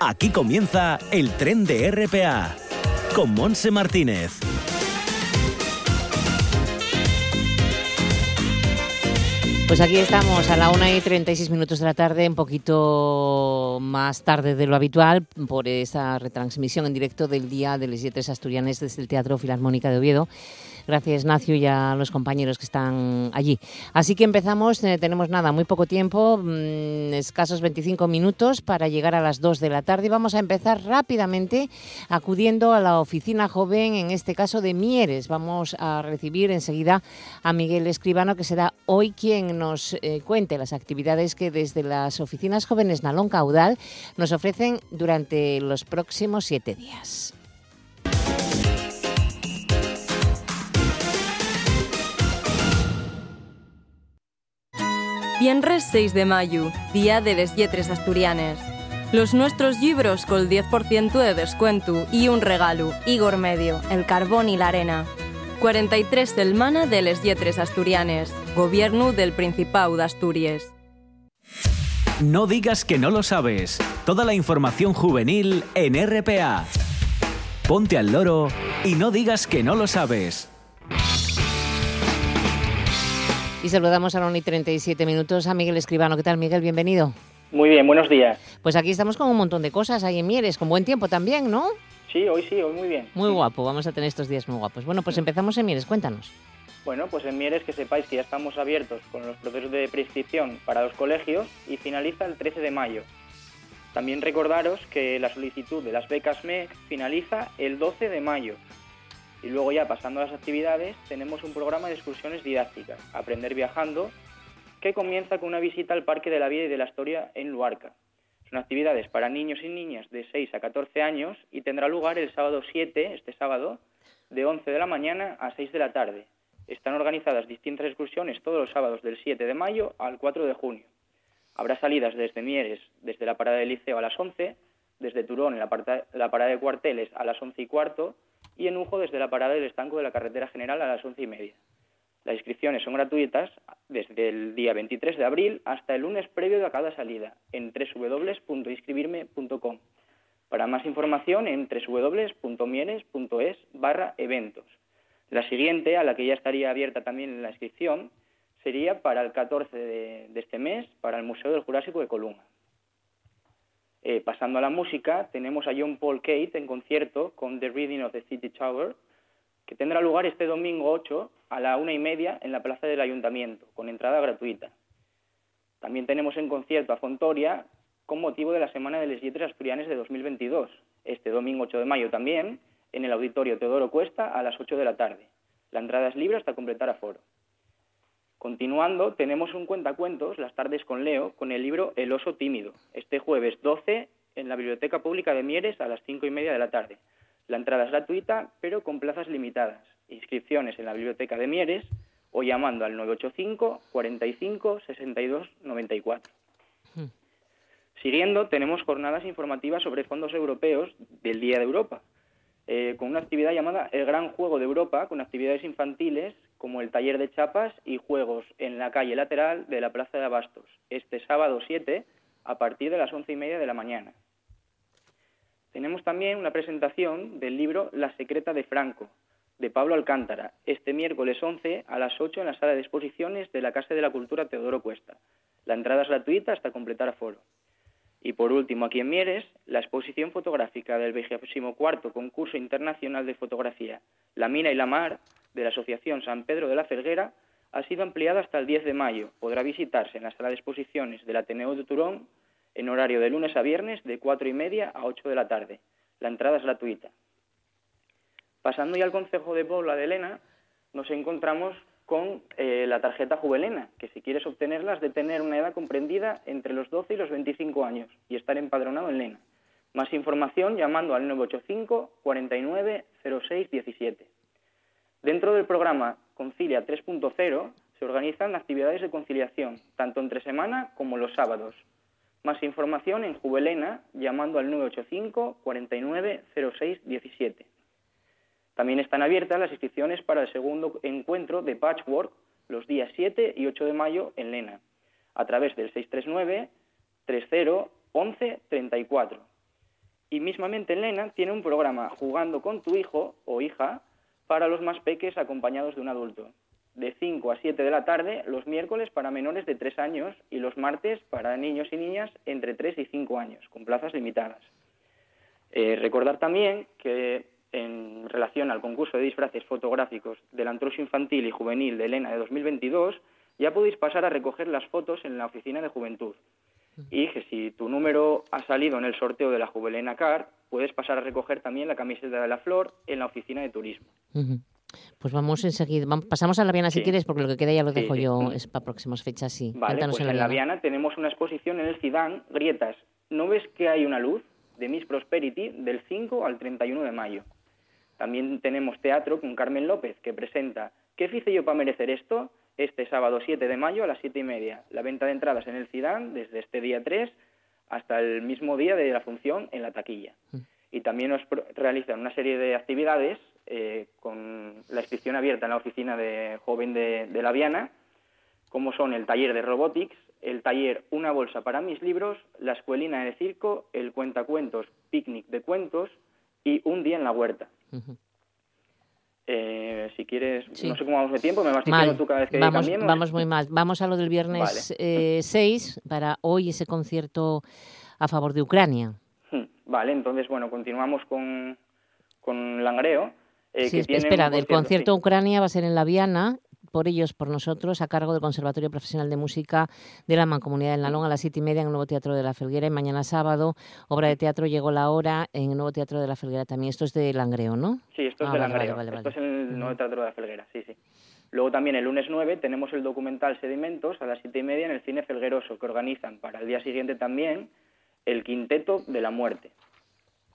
Aquí comienza el tren de RPA con Monse Martínez. Pues aquí estamos a la 1 y 36 minutos de la tarde, un poquito más tarde de lo habitual, por esa retransmisión en directo del Día de los Yetres Asturianes desde el Teatro Filarmónica de Oviedo. Gracias, Nacio, y a los compañeros que están allí. Así que empezamos, eh, tenemos nada, muy poco tiempo, mm, escasos 25 minutos para llegar a las 2 de la tarde. Vamos a empezar rápidamente acudiendo a la oficina joven, en este caso de Mieres. Vamos a recibir enseguida a Miguel Escribano, que será hoy quien nos eh, cuente las actividades que desde las oficinas jóvenes Nalón Caudal nos ofrecen durante los próximos siete días. Viernes 6 de mayo, Día de les Lletres Asturianes. Los nuestros libros con 10% de descuento y un regalo, Igor Medio, El Carbón y la Arena. 43 Selmana de les Lletres Asturianes, Gobierno del Principado de Asturias. No digas que no lo sabes. Toda la información juvenil en RPA. Ponte al loro y no digas que no lo sabes. Y saludamos a la 1 y 37 minutos a Miguel Escribano. ¿Qué tal, Miguel? Bienvenido. Muy bien, buenos días. Pues aquí estamos con un montón de cosas ahí en Mieres, con buen tiempo también, ¿no? Sí, hoy sí, hoy muy bien. Muy guapo, vamos a tener estos días muy guapos. Bueno, pues empezamos en Mieres, cuéntanos. Bueno, pues en Mieres que sepáis que ya estamos abiertos con los procesos de prescripción para los colegios y finaliza el 13 de mayo. También recordaros que la solicitud de las becas MEC finaliza el 12 de mayo. Y luego ya pasando a las actividades, tenemos un programa de excursiones didácticas, Aprender Viajando, que comienza con una visita al Parque de la Vida y de la Historia en Luarca. Son actividades para niños y niñas de 6 a 14 años y tendrá lugar el sábado 7, este sábado, de 11 de la mañana a 6 de la tarde. Están organizadas distintas excursiones todos los sábados del 7 de mayo al 4 de junio. Habrá salidas desde Mieres, desde la parada del liceo a las 11, desde Turón en la, parada, de cuarteles a las 11 y cuarto y en Ujo desde la parada del estanco de la carretera general a las 11 y media. Las inscripciones son gratuitas desde el día 23 de abril hasta el lunes previo a cada salida en www.inscribirme.com. Para más información en www.mieres.es barra eventos. La siguiente, a la que ya estaría abierta también la inscripción, sería para el 14 de, de este mes para el Museo del Jurásico de Colunga. Eh, pasando a la música, tenemos a John Paul Kate en concierto con The Reading of the City Tower, que tendrá lugar este domingo 8 a la una y media en la plaza del Ayuntamiento, con entrada gratuita. También tenemos en concierto a Fontoria con motivo de la Semana de les Lletres Asturianes de 2022, este domingo 8 de mayo también, en el Auditorio Teodoro Cuesta a las 8 de la tarde. La entrada es libre hasta completar aforo. Continuando, tenemos un cuentacuentos, Las tardes con Leo, con el libro El oso tímido, este jueves 12 en la Biblioteca Pública de Mieres a las 5 y media de la tarde. La entrada es gratuita, pero con plazas limitadas. Inscripciones en la Biblioteca de Mieres o llamando al 985 45 62 94. Siguiendo, tenemos jornadas informativas sobre fondos europeos del Día de Europa, eh, con una actividad llamada El Gran Juego de Europa, con actividades infantiles como el taller de chapas y juegos en la calle lateral de la Plaza de Abastos, este sábado 7 a partir de las once y media de la mañana. Tenemos también una presentación del libro La secreta de Franco, de Pablo Alcántara, este miércoles 11 a las 8 en la sala de exposiciones de la Casa de la Cultura Teodoro Cuesta. La entrada es gratuita hasta completar aforo. Y por último, aquí en Mieres, la exposición fotográfica del 24 Concurso Internacional de Fotografía La Mina y la Mar de la Asociación San Pedro de la Felguera ha sido ampliada hasta el 10 de mayo. Podrá visitarse en la sala de exposiciones del Ateneo de Turón en horario de lunes a viernes de 4 y media a 8 de la tarde. La entrada es gratuita. Pasando ya al Consejo de Pobla de Elena, nos encontramos con eh, la tarjeta Juvelena, que si quieres obtenerla has de tener una edad comprendida entre los 12 y los 25 años y estar empadronado en Lena. Más información llamando al 985 49 06 17. Dentro del programa Concilia 3.0 se organizan actividades de conciliación, tanto entre semana como los sábados. Más información en Juvelena llamando al 985 49 06 17. También están abiertas las inscripciones para el segundo encuentro de Patchwork los días 7 y 8 de mayo en Lena, a través del 639 30 11 34. Y mismamente Elena tiene un programa jugando con tu hijo o hija para los más peques acompañados de un adulto. De 5 a 7 de la tarde los miércoles para menores de 3 años y los martes para niños y niñas entre 3 y 5 años, con plazas limitadas. Eh, recordar también que en relación al concurso de disfraces fotográficos del Antroso Infantil y Juvenil de Elena de 2022, ya podéis pasar a recoger las fotos en la oficina de juventud. Y que si tu número ha salido en el sorteo de la Juvelena Car, puedes pasar a recoger también la camiseta de la flor en la oficina de turismo. Pues vamos enseguida, pasamos a la Viana si quieres, porque lo que queda ya lo dejo yo es para próximas fechas, sí. Vale, pues en la, Viana tenemos una exposición en el Cidán, Grietas. ¿No ves que hay una luz de Miss Prosperity del 5 al 31 de mayo? También tenemos teatro con Carmen López, que presenta ¿Qué hice yo para merecer esto? este sábado 7 de mayo a las 7 y media. La venta de entradas en el Cidán desde este día 3 hasta el mismo día de la función en la taquilla. Mm. Y también nos realizan una serie de actividades eh, con la inscripción abierta en la oficina de joven de, de la Viana, como son el taller de robotics, el taller Una bolsa para mis libros, la escuelina de circo, el cuentacuentos Picnic de cuentos y un día en la huerta. Eh, si quieres, no sé cómo vamos de tiempo, me vas diciendo tú cada vez que vamos, Vamos muy mal. Vamos a lo del viernes 6 eh, para hoy ese concierto a favor de Ucrania. Hmm, vale, entonces, bueno, continuamos con, con Langreo. Eh, sí, espera, el concierto Ucrania va a ser en La Viana por ellos, por nosotros, a cargo del Conservatorio Profesional de Música de la Mancomunidad de Nalón a las siete y media en el Nuevo Teatro de la Felguera. Y mañana sábado, obra de teatro Llegó la Hora en el Nuevo Teatro de la Felguera también. Esto es de Langreo, ¿no? Sí, esto es ah, de Langreo. esto es en el Nuevo Teatro de la Felguera, sí, sí. Luego también el lunes 9 tenemos el documental Sedimentos a las siete y media en el Cine Felgueroso, que organizan para el día siguiente también el Quinteto de la Muerte.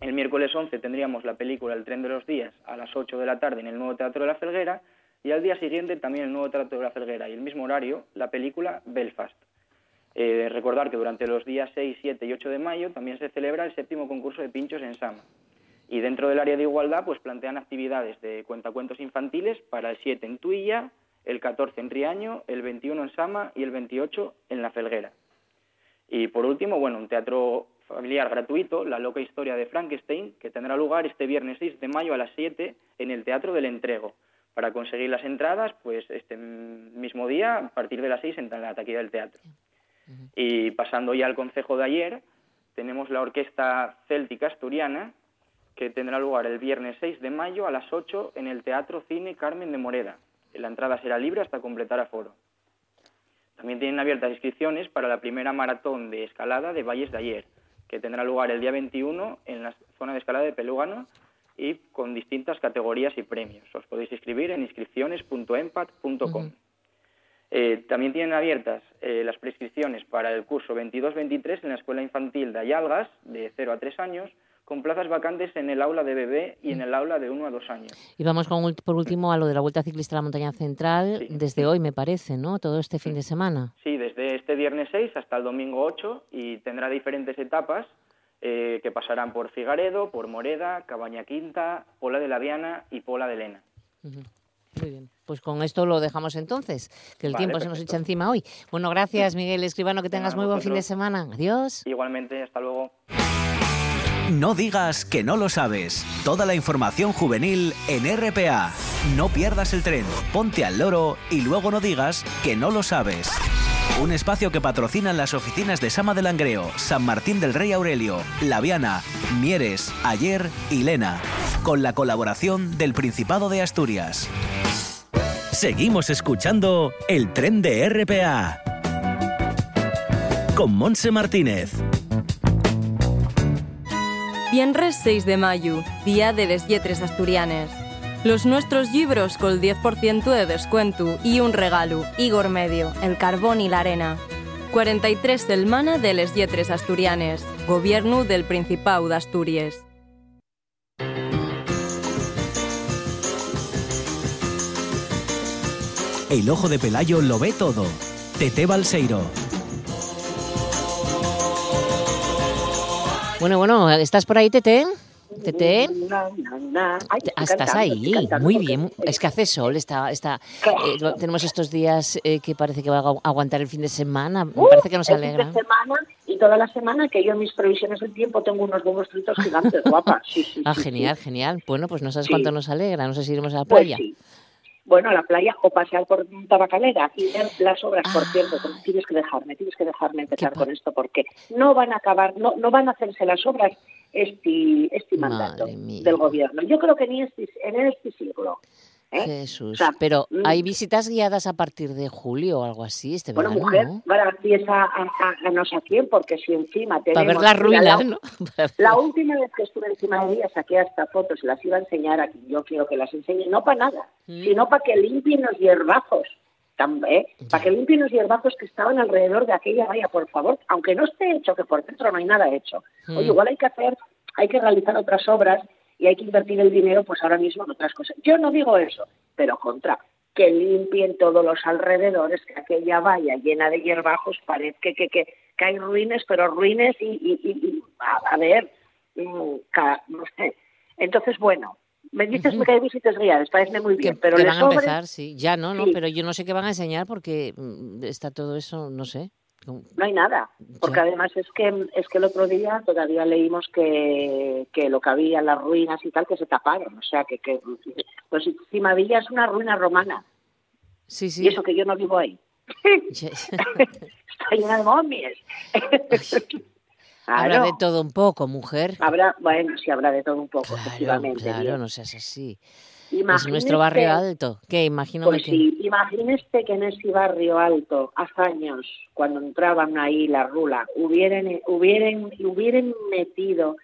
El miércoles 11 tendríamos la película El tren de los días a las 8 de la tarde en el Nuevo Teatro de la Felguera y al día siguiente también el nuevo trato de la Felguera y el mismo horario la película Belfast. Eh, recordar que durante los días 6, 7 y 8 de mayo también se celebra el séptimo concurso de pinchos en Sama. Y dentro del área de igualdad pues plantean actividades de cuentacuentos infantiles para el 7 en Tuilla, el 14 en Riaño, el 21 en Sama y el 28 en La Felguera. Y por último, bueno, un teatro familiar gratuito, La loca historia de Frankenstein, que tendrá lugar este viernes 6 de mayo a las 7 en el Teatro del Entrego para conseguir las entradas, pues este mismo día, a partir de las seis, en la taquilla del teatro. Y pasando ya al consejo de ayer, tenemos la Orquesta Céltica Asturiana, que tendrá lugar el viernes 6 de mayo a las 8 en el Teatro Cine Carmen de Moreda. La entrada será libre hasta completar aforo. También tienen abiertas inscripciones para la primera maratón de escalada de Valles de Ayer, que tendrá lugar el día 21 en la zona de escalada de Pelúgano y con distintas categorías y premios. Os podéis inscribir en inscripciones.empat.com. Eh, también tienen abiertas eh, las prescripciones para el curso 22-23 en la Escuela Infantil de Ayalgas, de 0 a 3 años, con plazas vacantes en el aula de bebé y en el aula de 1 a 2 años. Y vamos con, por último a lo de la Vuelta Ciclista a la Montaña Central, desde hoy me parece, ¿no? Todo este fin de semana. Sí, desde este viernes 6 hasta el domingo 8 y tendrá diferentes etapas eh, que pasarán por Figaredo, por Moreda, Cabaña Quinta, Pola de la Viana y Pola de Lena. Muy bien. Pues con esto lo dejamos entonces, que el tiempo se nos echa encima hoy. Bueno, gracias Miguel Escribano, que tengas muy buen fin de semana. Adiós. Igualmente, hasta luego. No digas que no lo sabes. Toda la información juvenil en RPA. No pierdas el tren, ponte al loro y luego no digas que no lo sabes. Un espacio que patrocinan las oficinas de Sama de Langreo, San Martín del Rey Aurelio, Laviana, Mieres, Ayer y Lena, con la colaboración del Principado de Asturias. Seguimos escuchando el tren de RPA con Monse Martínez. Viernes 6 de mayo, Día de les Lletres Asturianes. Los nuestros libros con 10% de descuento y un regalo, Igor Medio, El Carbón y la Arena. 43 Selmana de les Lletres Asturianes, Gobierno del Principado de Asturias. El ojo de Pelayo lo ve todo. Tete Balseiro. Bueno, bueno, ¿estás por ahí, Tete? Tete. Estás ahí, muy bien. Es que hace sol, está, está, eh, tenemos estos días eh, que parece que va a aguantar el fin de semana. Me parece que nos alegra. fin de semana y toda la semana que yo en mis previsiones del tiempo tengo unos huevos fritos gigantes, guapa. Sí, sí, ah, sí, genial, genial. Bueno, pues no sabes cuánto nos alegra. No sé si iremos a la Pues playa. sí. Bueno, a la playa o pasear por Tabacalera y ver las obras, por Ah. cierto, tienes que dejarme, tienes que dejarme empezar ¿Qué pa- con esto porque no van a acabar, no, no van a hacerse las obras este, este mandato del gobierno. Yo creo que ni este, en este siglo. ¿eh? Jesús. O sea, Pero mm. hay visitas guiadas a partir de julio o algo así este Bueno, verano, mujer, ¿no? gracias a, a, a- a no sé a quién, porque si encima tenemos... Para ver las mira, la- ruinas, ¿no? La última vez que estuve encima de ella saqué hasta fotos y las iba a enseñar a quien yo quiero que las enseñe, no para nada, Mm. sino para que limpien los hierbajos, también, Ya. para que limpien los hierbajos que estaban alrededor de aquella valla, por favor, aunque no esté hecho, que por dentro no hay nada hecho. Oye, igual hay que hacer, hay que realizar otras obras y hay que invertir el dinero, pues ahora mismo en otras cosas. Yo no digo eso, pero contra que limpien todos los alrededores, que aquella valla llena de hierbajos parezca que, que, que, hay ruines, pero ruines y, y- y- y, a, a ver, mm, no sé. Entonces, bueno, me dices que hay visitas guiadas, parece muy bien, que, pero que les van a sobre- empezar, sí. Ya no, no, Sí. pero yo no sé qué van a enseñar porque mm, está todo eso, no sé. no hay nada, porque Ya. además es que es que el otro día todavía leímos que, que lo que había, las ruinas y tal, que se taparon, o sea, que, que pues encima Villa es una ruina romana, Sí, sí. y eso que yo no vivo ahí. Está llena de Habrá de todo un poco, mujer. Habrá, bueno, sí habrá de todo un poco, Claro, efectivamente. claro, bien. no seas así. Es nuestro barrio alto. ¿Qué? Imagino Pues que... sí, imagínese que en ese barrio alto, hace años, cuando entraban ahí la rula, hubieran, hubieran, hubieran metido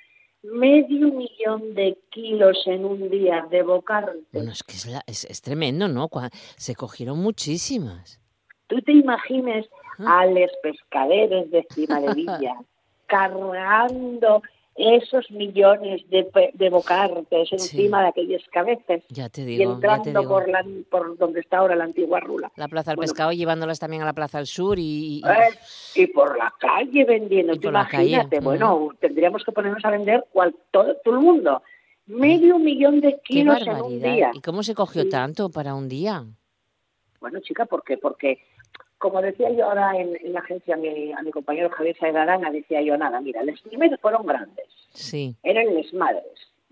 medio millón de kilos en un día de bocartes. Bueno, es que es, la- es, es tremendo, ¿no? Se cogieron muchísimas. Tú te imagines Ah. a los pescaderos de cima de Villa cargando esos millones de, de bocartes encima de aquellas cabezas Ya te y ya te entrando digo. por, la, por donde está ahora la antigua rula. La Plaza del Bueno, Pescado llevándolas también a la Plaza del Sur y... y- Eh, y por la calle vendiendo, por la calle, imagínate, mm. bueno, tendríamos que ponernos a vender cual, todo, todo el mundo. Medio millón de ¡Qué kilos en un día. ¿Y cómo se cogió Sí. tanto para un día? Bueno, chica, ¿por qué? Porque, como decía yo ahora en, en la agencia a mi, a mi compañero Javier Saedarana, decía yo, nada, mira, los primeros fueron grandes, Sí. eran las madres.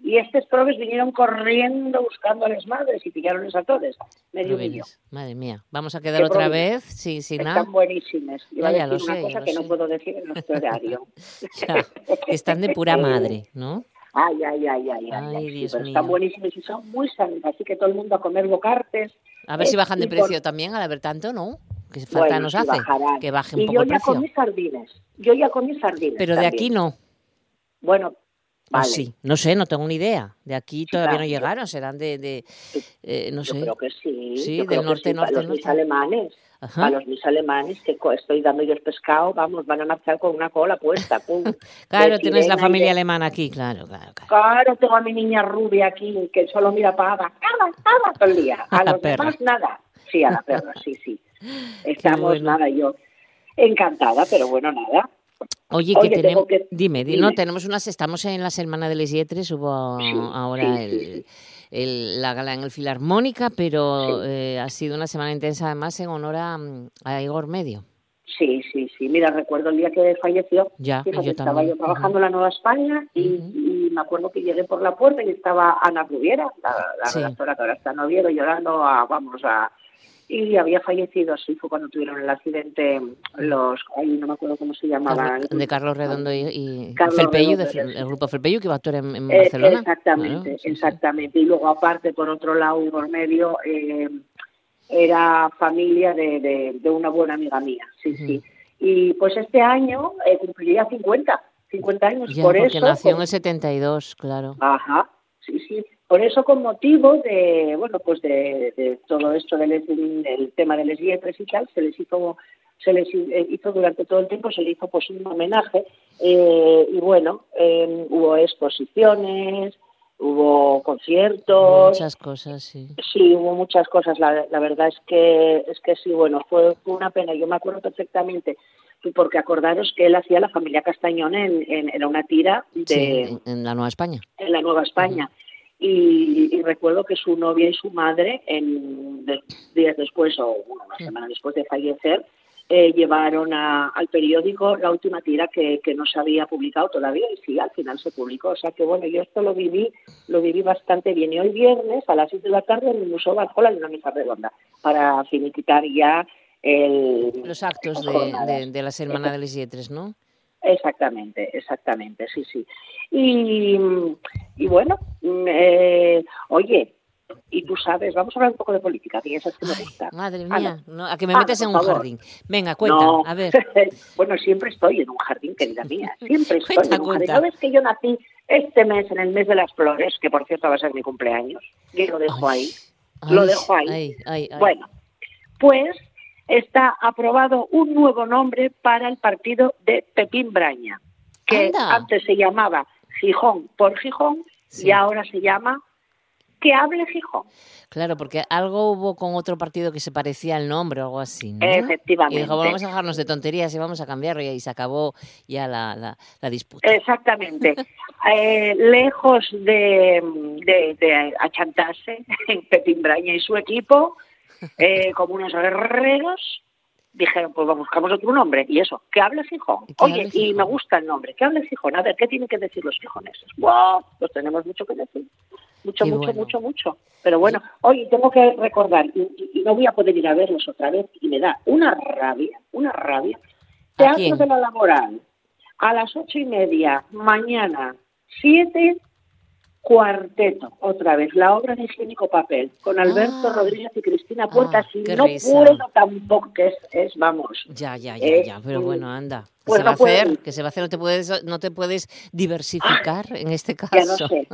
Y estos probes vinieron corriendo buscando a las madres y pillaron a todos. Medio millón. Madre mía. Vamos a quedar otra vez sin, sin nada. Están buenísimas. Iba Ya, ya a lo decir una sé, cosa que no puedo decir en nuestro horario. Ya, están de pura madre, ¿no? Ay, ay, ay, ay, ay. Sí, mío. están buenísimas y son muy sanas, así que todo el mundo a comer bocartes. A ver si bajan de por- precio también, al haber tanto, ¿no? Que falta Bueno, nos hace. bajarán. Que baje un y poco yo el ya precio. comí sardinas. Yo ya comí sardinas. Pero de también. aquí no. Bueno, ¿O vale. sí? No sé, no tengo ni idea. De aquí todavía claro, no yo- llegaron, serán de, de eh, no Yo sé. creo que sí. Sí, yo del creo que norte, sí, norte, Para los norte. mis alemanes. Ajá. A los mis alemanes que estoy dando yo el pescado, vamos, van a marchar con una cola puesta. pum. Claro, De tienes la familia de- alemana aquí, claro, claro, claro. Claro, tengo a mi niña rubia aquí que solo mira para Ava, Ava, Ava todo el día. A A la los perra. demás nada. Sí, a la perra, sí, sí. Estamos bueno. nada, yo encantada, pero bueno, nada. Oye, Oye, que tenemos... que- Dime, di- dime. no, tenemos unas... Estamos en la Semana de les Yetres, hubo Sí, ahora sí, el, el- la gala en el Filarmónica, pero Sí. eh, ha sido una semana intensa además en honor a, a Igor Medio. Sí, sí, sí. Mira, recuerdo el día que falleció. Ya, yo estaba también. yo trabajando en la Nueva España y, Ujú. y me acuerdo que llegué por la puerta y estaba Ana Rubiera, la, la redactora que ahora está en Oviedo, llorando a, vamos, a... Y había fallecido, así fue cuando tuvieron el accidente los... Ahí no me acuerdo cómo se llamaban. De Carlos Redondo y, y Carlos Felpeyu, Redondo, de el grupo Felpeyu, que va a actuar en, en Eh, Barcelona. exactamente, Claro, sí, sí. exactamente. Y luego, aparte, por otro lado, por medio, eh, era familia de, de, de una buena amiga mía, sí, sí. Y pues este año eh, cumpliría 50, 50 años. Ya, por porque eso, nació en el 72, claro. Ajá, sí, sí. Por eso, con motivo de, bueno, pues de, de todo esto del, del tema de las y tal, se les hizo se les hizo durante todo el tiempo se le hizo pues un homenaje eh, y bueno eh, hubo exposiciones hubo conciertos Muchas cosas, sí. sí hubo muchas cosas la, la verdad es que es que sí bueno fue, fue una pena yo me acuerdo perfectamente porque acordaros que él hacía la familia Castañón en, en, una tira de Sí, en, en la Nueva España. en la Nueva España. Y, y recuerdo que su novia y su madre, en de- días después o bueno, una semana después de fallecer, eh, llevaron al periódico la última tira que, no se había publicado todavía y sí, al final se publicó. O sea que bueno, yo esto lo viví, lo viví bastante bien. Y hoy viernes a las 6 de la tarde en el Museo Valjola hay una mesa redonda para finiquitar ya el, los actos de, de, la Semana de las Yetres, ¿no? Exactamente, exactamente, sí, sí. Y, y bueno, eh, oye, y tú sabes, vamos a hablar un poco de política, que esas que me gusta. Madre mía, a que me metes en un jardín. Venga, cuenta, a ver. bueno, siempre estoy en un jardín, querida mía, siempre estoy en un jardín. ¿Sabes que yo nací este mes, en el mes de las flores, que por cierto va a ser mi cumpleaños? Y lo dejo ahí, lo dejo ahí. bueno, pues está aprobado un nuevo nombre para el partido de Pepín Braña, que antes se llamaba Gijón por Gijón y ahora se llama que hable Gijón. Claro, porque algo hubo con otro partido que se parecía al nombre o algo así, ¿no? Efectivamente. Y dijo, vamos a dejarnos de tonterías y vamos a cambiarlo y ahí se acabó ya la, la, disputa. Exactamente. Eh, lejos de, de, achantarse Pepín Braña y su equipo, eh, como unos guerreros, dijeron, pues buscamos otro nombre. Y eso, que hable Gijón. Oye, y me gusta el nombre, que hable Gijón. A ver, ¿qué tienen que decir los gijoneses? ¡Wow! Pues tenemos mucho que decir. Mucho, mucho, mucho, mucho. Pero bueno, oye, tengo que recordar, y, no voy a poder ir a verlos otra vez, y me da una rabia, una rabia. Teatro de la Laboral, a las ocho y media, mañana, siete, cuarteto, otra vez, la obra de higiénico papel, con Alberto ah. Rodríguez y Cristina Puerta, ah, si no puedo tampoco, que es, es, vamos. Ya, ya, ya, ya, pero bueno, anda. ¿Qué pues se va a hacer? ¿Qué se va a hacer? No te puedes, no te puedes diversificar en este caso. Ya no sé.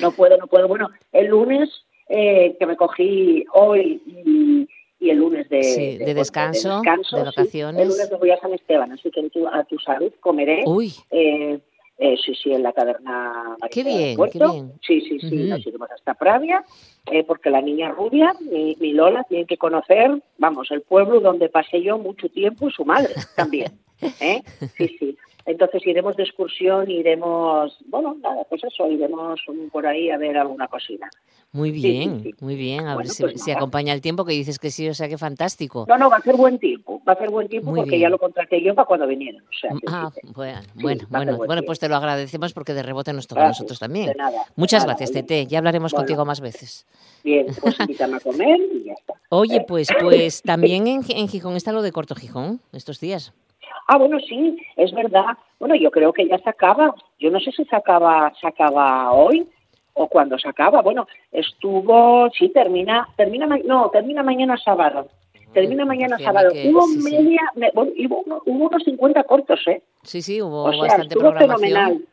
No puedo, no puedo. Bueno, el lunes eh, que me cogí hoy y, el lunes de, de, descanso, de, vacaciones. el lunes me voy a San Esteban, así que a tu salud comeré. Uy. Eh, eh, sí, sí, en la taberna Qué bien, qué bien. Sí, sí, sí, nos iremos hasta Pravia, eh, porque la niña rubia, mi, mi, Lola, tiene que conocer, vamos, el pueblo donde pasé yo mucho tiempo y su madre también. ¿eh? Sí, sí. Entonces iremos de excursión, iremos, bueno, nada, pues eso, iremos por ahí a ver alguna cocina. Muy bien, muy bien. A ver si, pues acompaña el tiempo que dices que sí, o sea que fantástico. No, no, va a ser buen tiempo, va a ser buen tiempo porque ya lo contraté yo para cuando vinieran. ah, bueno, bueno, bueno, pues te lo agradecemos porque de rebote nos toca a nosotros también. Muchas gracias, Tete. Ya hablaremos contigo más veces. Bien, pues invítame a comer y ya está. Oye, pues, pues también en, en Gijón está lo de Corto Gijón estos días. Ah, bueno, sí, es verdad. Bueno, yo creo que ya se acaba. Yo no sé si se acaba, se acaba hoy o cuando se acaba. Bueno, estuvo, sí, termina, termina, no, termina mañana sábado. Termina mañana sábado. hubo media, hubo, unos 50 cortos, ¿eh? Sí, sí, hubo bastante programación. fenomenal.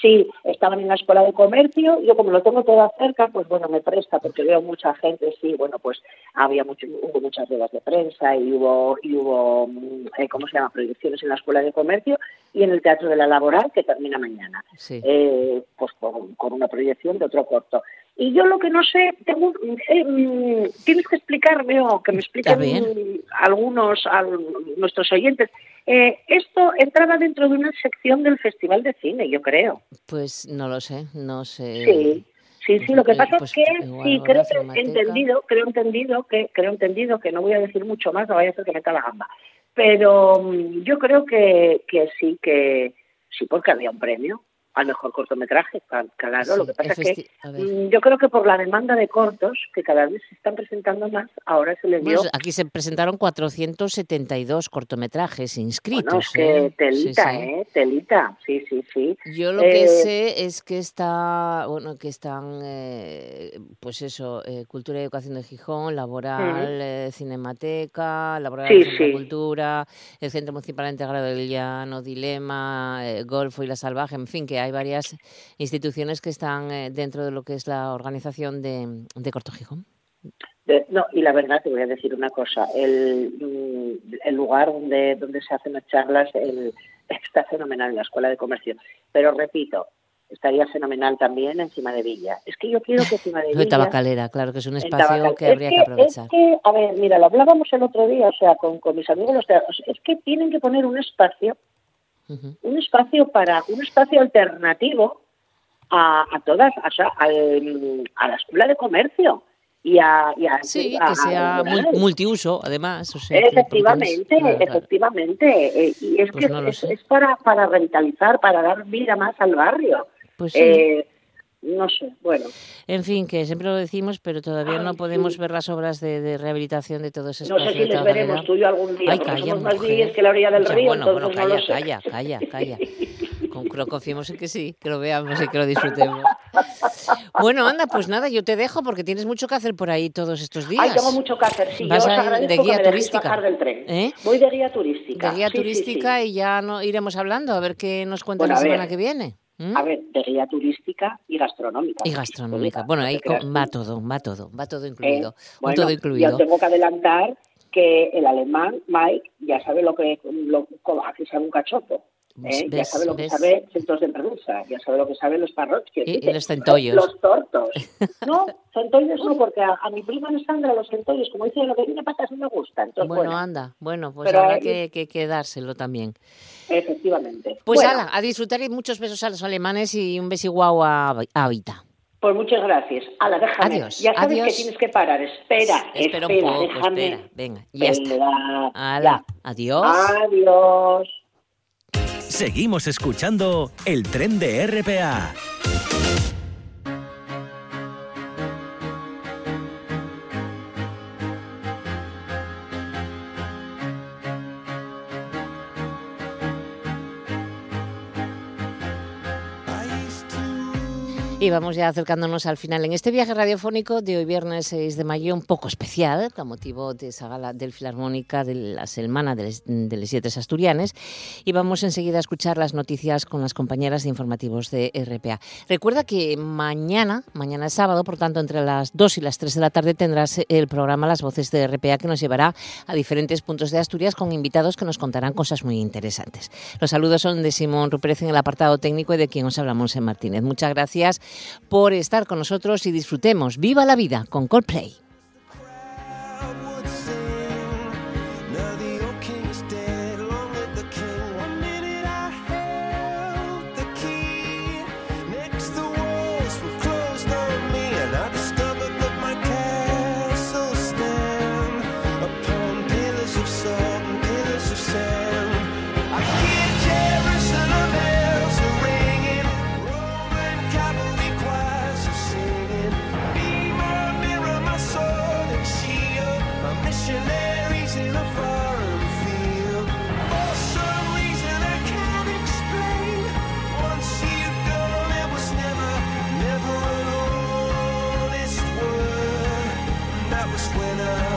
Sí, estaban en la escuela de comercio. Yo como lo tengo todo cerca, pues bueno, me presta porque veo mucha gente. Sí, bueno, pues había mucho, hubo muchas ruedas de prensa y hubo, y hubo mm, eh, ¿cómo se llama? Proyecciones en la escuela de comercio y en el Teatro de la Laboral que termina mañana. Eh, pues con, una proyección de otro corto. Y yo lo que no sé, tengo, eh, mm, tienes que explicarme o que me expliquen algunos, a nuestros oyentes. Eh, esto entraba dentro de una sección del Festival de Cine, yo creo. Pues no lo sé, no sé. Sí. Sí, sí, lo que pasa es pues que sí, creo que entendido, creo entendido que creo entendido que no voy a decir mucho más, no vaya a ser que meta la gamba. Pero mm, yo creo que, que sí que sí porque había un premio al mejor cortometraje, claro. lo que pasa es que mm, yo creo que por la demanda de cortos, que cada vez se están presentando más, ahora se les dio... aquí se presentaron 472 cortometrajes inscritos. Bueno, es que ¿eh? telita, ¿eh? Telita, sí, sí, sí. Yo lo que eh, sé es que está, bueno, que están, eh, pues eso, Cultura y Educación de Gijón, Laboral, Cinemateca, Laboral de Cultura, el Centro Municipal Integrado del Llano, Dilema, Golfo y la Salvaje, en fin, que hay varias instituciones que están eh, dentro de lo que es la organización de, de Corto Gijón. No, y la verdad te voy a decir una cosa, el, mm, el lugar donde, donde se hacen las charlas está fenomenal en la Escuela de Comercio, pero repito, estaría fenomenal también encima de Villa. Es que yo quiero que encima de Villa... Tabacalera, claro, que es un espacio que habría que, aprovechar. Es que, a ver, mira, lo hablábamos el otro día, o sea, con, con mis amigos los teatros, es que tienen que poner un espacio un espacio para un espacio alternativo a, a todas, a, a, la escuela de comercio. y a... Y sí, que sea multiuso, además. efectivamente, efectivamente. Eh, y es pues que es, para, para revitalizar, para dar vida más al barrio. Pues eh, no sé, bueno. En fin, que siempre lo decimos, pero todavía no podemos ver las obras de, rehabilitación de todos esos No sé si les veremos tú y algún día, Ay, calla, somos más que la orilla del río, bueno, bueno, calla, calla, calla, calla. Con, confiemos en que sí, que lo veamos y que lo disfrutemos. Bueno, anda, pues nada, yo te dejo porque tienes mucho que hacer por ahí todos estos días. Ay, tengo mucho que hacer, sí. Vas yo os agradezco de guía que me turística. Bajar del tren. ¿Eh? Voy de guía turística. De guía turística y ya no iremos hablando a ver qué nos cuenta la semana que viene. ¿Mm? A ver, de guía turística y gastronómica. Y gastronómica. Bueno, ahí va todo, va todo, va todo incluido. Eh, bueno, todo incluido. Yo tengo que adelantar que el alemán, Mike, ya sabe lo que, lo, que sabe un cachopo. ¿Eh? ya sabe lo que sabe centros de merluza, ya sabe lo que saben los parroquios. Y, los centollos. Los tortos. No, centollos no, porque a, mi prima Alessandra los centollos, como dice, lo que tiene patas no me gustan. bueno, anda, bueno, pues habrá que, que, dárselo también. Efectivamente. Pues bueno. a disfrutar y muchos besos a los alemanes y un besiguau a, a Vita. Pues muchas gracias. Ala, déjame. Adiós. Ya sabes adiós. que tienes que parar. Espera, espera, un poco, déjame. Espera. Venga, ya está. Ala, adiós. Adiós. Seguimos escuchando el tren de RPA. Y vamos ya acercándonos al final en este viaje radiofónico de hoy viernes 6 de mayo, un poco especial, con motivo de esa gala del Filarmónica de la Semana de los Siete Asturianes. Y vamos enseguida a escuchar las noticias con las compañeras de informativos de RPA. Recuerda que mañana, mañana es sábado, por tanto, entre las 2 y las 3 de la tarde tendrás el programa Las Voces de RPA que nos llevará a diferentes puntos de Asturias con invitados que nos contarán cosas muy interesantes. Los saludos son de Simón Rupérez en el apartado técnico y de quien os hablamos en Martínez. Muchas gracias por estar con nosotros y disfrutemos. ¡Viva la vida con Coldplay! winner.